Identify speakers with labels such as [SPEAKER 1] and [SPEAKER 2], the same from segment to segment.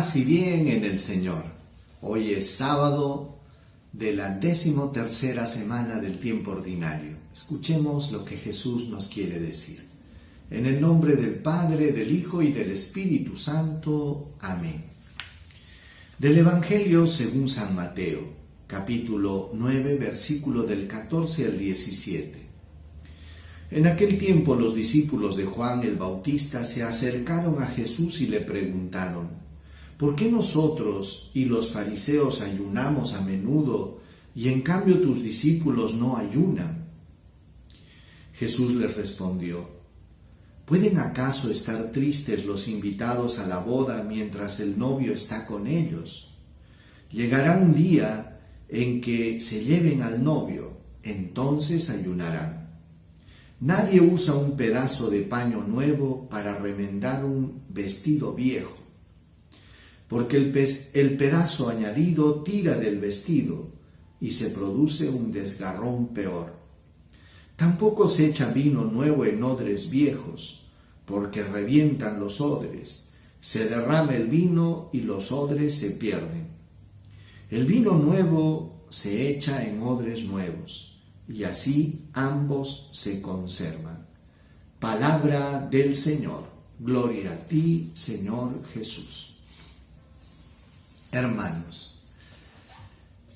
[SPEAKER 1] Paz y bien en el Señor. Hoy es sábado de la décimo tercera semana del tiempo ordinario. Escuchemos lo que Jesús nos quiere decir. En el nombre del Padre, del Hijo y del Espíritu Santo. Amén. Del Evangelio según San Mateo, capítulo 9, versículo del 14 al 17. En aquel tiempo los discípulos de Juan el Bautista se acercaron a Jesús y le preguntaron, ¿por qué nosotros y los fariseos ayunamos a menudo y en cambio tus discípulos no ayunan? Jesús les respondió, ¿pueden acaso estar tristes los invitados a la boda mientras el novio está con ellos? Llegará un día en que se lleven al novio, entonces ayunarán. Nadie usa un pedazo de paño nuevo para remendar un vestido viejo, porque el, pedazo añadido tira del vestido y se produce un desgarrón peor. Tampoco se echa vino nuevo en odres viejos, porque revientan los odres, se derrama el vino y los odres se pierden. El vino nuevo se echa en odres nuevos y así ambos se conservan. Palabra del Señor. Gloria a ti, Señor Jesús. Hermanos,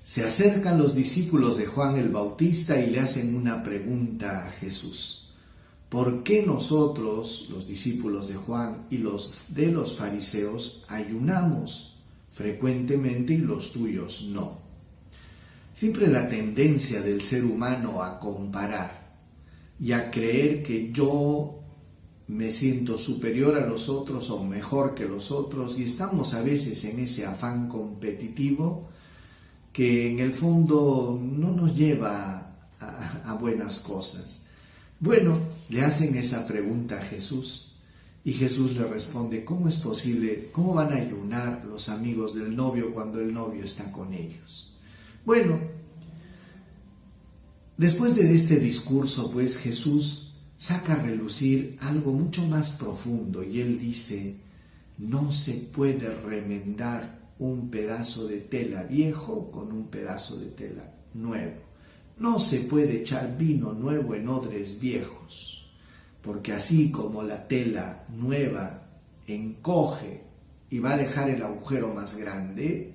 [SPEAKER 1] se acercan los discípulos de Juan el Bautista y le hacen una pregunta a Jesús. ¿Por qué nosotros, los discípulos de Juan y los de los fariseos, ayunamos frecuentemente y los tuyos no? Siempre la tendencia del ser humano a comparar y a creer que yo me siento superior a los otros o mejor que los otros y estamos a veces en ese afán competitivo que en el fondo no nos lleva a, buenas cosas. Bueno, le hacen esa pregunta a Jesús y Jesús le responde, ¿cómo es posible? ¿Cómo van a ayunar los amigos del novio cuando el novio está con ellos? Bueno, después de este discurso, pues Jesús saca a relucir algo mucho más profundo y él dice, no se puede remendar un pedazo de tela viejo con un pedazo de tela nuevo. No se puede echar vino nuevo en odres viejos, porque así como la tela nueva encoge y va a dejar el agujero más grande,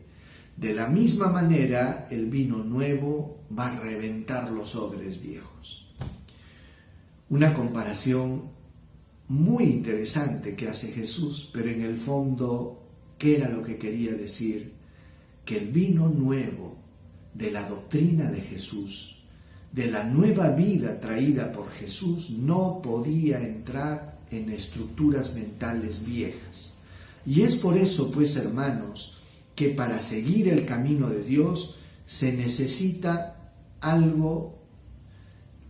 [SPEAKER 1] de la misma manera, el vino nuevo va a reventar los odres viejos. Una comparación muy interesante que hace Jesús, pero en el fondo, ¿qué era lo que quería decir? Que el vino nuevo de la doctrina de Jesús, de la nueva vida traída por Jesús, no podía entrar en estructuras mentales viejas. Y es por eso, pues, hermanos, que para seguir el camino de Dios se necesita algo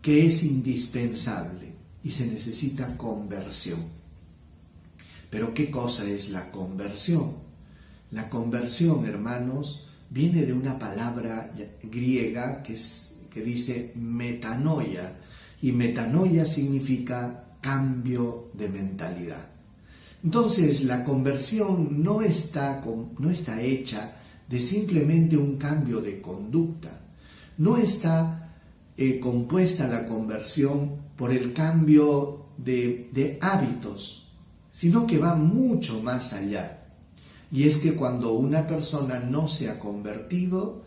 [SPEAKER 1] que es indispensable y se necesita conversión. Pero ¿qué cosa es la conversión? La conversión, hermanos, viene de una palabra griega que, es, que dice metanoia y metanoia significa cambio de mentalidad. Entonces la conversión no está, no está hecha de simplemente un cambio de conducta, no está eh, compuesta la conversión por el cambio de, de hábitos, sino que va mucho más allá. Y es que cuando una persona no se ha convertido,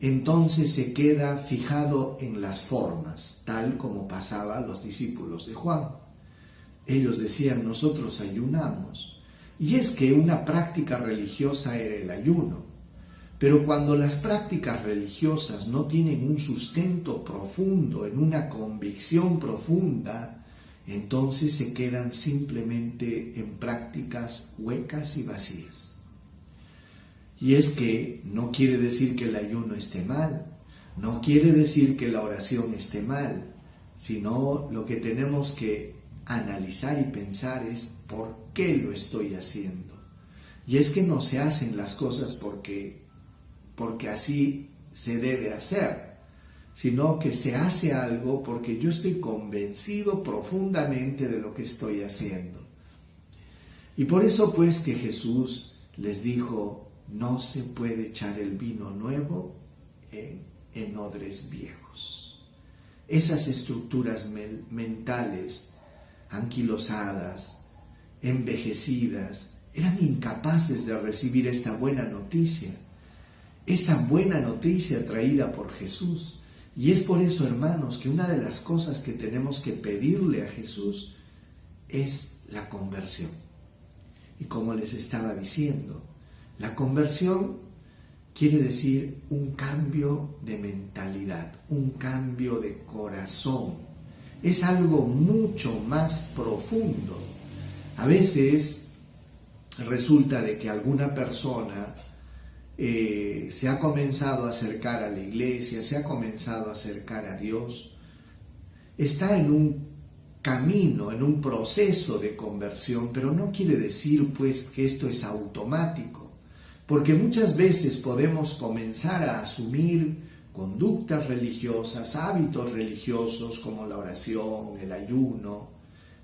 [SPEAKER 1] entonces se queda fijado en las formas, tal como pasaba a los discípulos de Juan. Ellos decían, nosotros ayunamos. Y es que una práctica religiosa era el ayuno. Pero cuando las prácticas religiosas no tienen un sustento profundo, en una convicción profunda, entonces se quedan simplemente en prácticas huecas y vacías. Y es que no quiere decir que el ayuno esté mal, no quiere decir que la oración esté mal, sino lo que tenemos que analizar y pensar es por qué lo estoy haciendo. Y es que no se hacen las cosas porque, porque así se debe hacer, sino que se hace algo porque yo estoy convencido profundamente de lo que estoy haciendo. Y por eso pues que Jesús les dijo, no se puede echar el vino nuevo en, odres viejos. Esas estructuras mentales anquilosadas, envejecidas, eran incapaces de recibir esta buena noticia, esta buena noticia traída por Jesús. Y es por eso, hermanos, que una de las cosas que tenemos que pedirle a Jesús es la conversión. Y como les estaba diciendo, la conversión quiere decir un cambio de mentalidad, un cambio de corazón. Es algo mucho más profundo. A veces resulta de que alguna persona eh, se ha comenzado a acercar a la iglesia, se ha comenzado a acercar a Dios, está en un camino, en un proceso de conversión, pero no quiere decir pues que esto es automático, porque muchas veces podemos comenzar a asumir conductas religiosas, hábitos religiosos como la oración, el ayuno,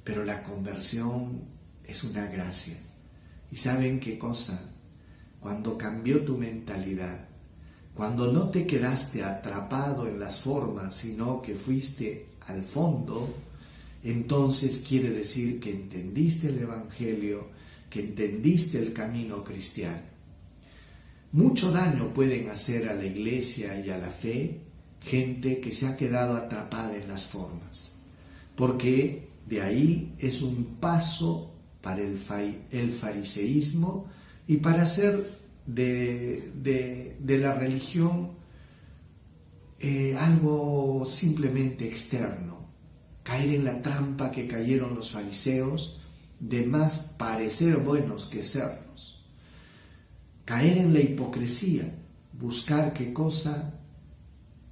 [SPEAKER 1] pero la conversión es una gracia. ¿Y saben qué cosa? Cuando cambió tu mentalidad, cuando no te quedaste atrapado en las formas, sino que fuiste al fondo, entonces quiere decir que entendiste el Evangelio, que entendiste el camino cristiano. Mucho daño pueden hacer a la iglesia y a la fe gente que se ha quedado atrapada en las formas, porque de ahí es un paso para el, fariseísmo y para hacer de, la religión eh, algo simplemente externo, caer en la trampa que cayeron los fariseos de más parecer buenos que serlos, caer en la hipocresía, buscar qué cosa,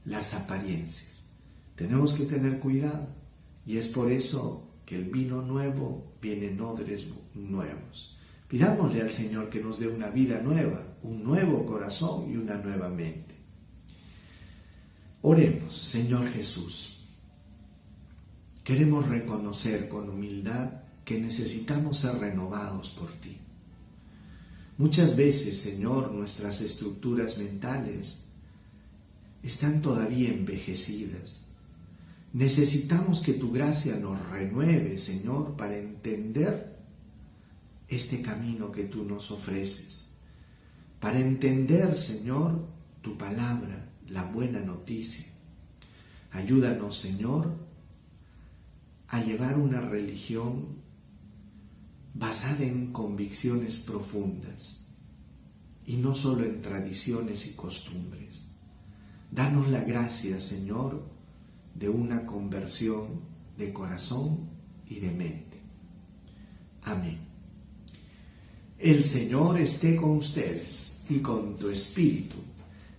[SPEAKER 1] las apariencias. Tenemos que tener cuidado y es por eso que el vino nuevo viene en odres nuevos. Pidámosle al Señor que nos dé una vida nueva, un nuevo corazón y una nueva mente. Oremos, Señor Jesús. Queremos reconocer con humildad que necesitamos ser renovados por ti. Muchas veces, Señor, nuestras estructuras mentales están todavía envejecidas. Necesitamos que tu gracia nos renueve, Señor, para entender este camino que tú nos ofreces. Para entender, Señor, tu palabra, la buena noticia. Ayúdanos, Señor, a llevar una religión basada en convicciones profundas y no solo en tradiciones y costumbres. Danos la gracia, Señor, de una conversión de corazón y de mente. Amén. El Señor esté con ustedes y con tu espíritu.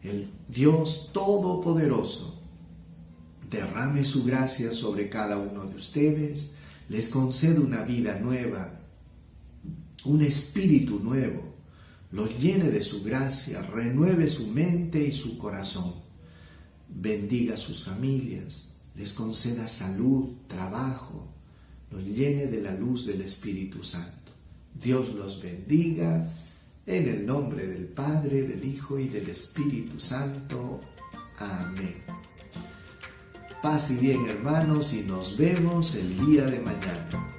[SPEAKER 1] El Dios Todopoderoso derrame su gracia sobre cada uno de ustedes, les concede una vida nueva, un espíritu nuevo, los llene de su gracia, renueve su mente y su corazón, bendiga sus familias, les conceda salud, trabajo, los llene de la luz del Espíritu Santo. Dios los bendiga en el nombre del Padre, del Hijo y del Espíritu Santo. Amén. Paz y bien hermanos y nos vemos el día de mañana.